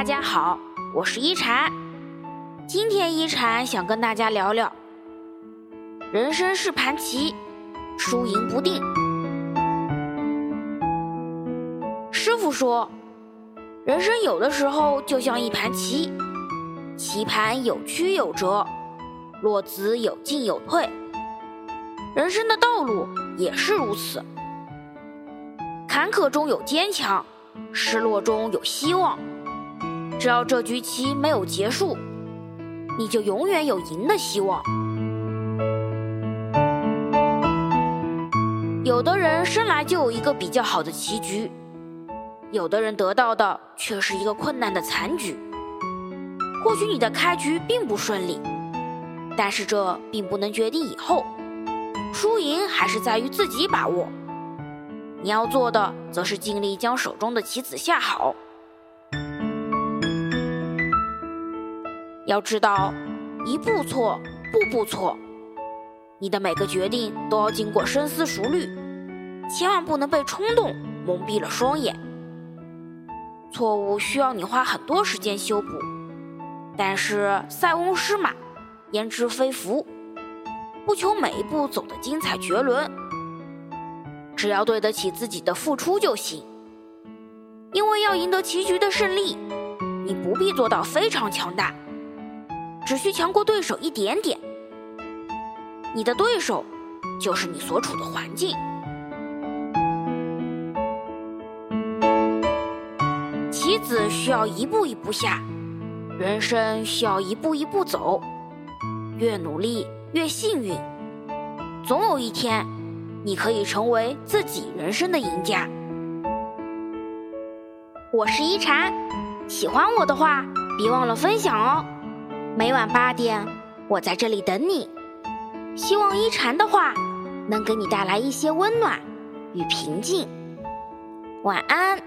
大家好，我是一禅。今天一禅想跟大家聊聊，人生是盘棋，输赢不定。师傅说，人生有的时候就像一盘棋，棋盘有曲有折，落子有进有退。人生的道路也是如此，坎坷中有坚强，失落中有希望。只要这局棋没有结束，你就永远有赢的希望。有的人生来就有一个比较好的棋局，有的人得到的却是一个困难的残局。或许你的开局并不顺利，但是这并不能决定以后，输赢还是在于自己把握。你要做的，则是尽力将手中的棋子下好。要知道，一步错，步步错。你的每个决定都要经过深思熟虑，千万不能被冲动蒙蔽了双眼。错误需要你花很多时间修补，但是塞翁失马，焉知非福？不求每一步走得精彩绝伦，只要对得起自己的付出就行。因为要赢得棋局的胜利，你不必做到非常强大。只需强过对手一点点，你的对手就是你所处的环境。棋子需要一步一步下，人生需要一步一步走。越努力越幸运，总有一天，你可以成为自己人生的赢家。我是一禅，喜欢我的话，别忘了分享哦。每晚八点，我在这里等你。希望一禅的话能给你带来一些温暖与平静。晚安。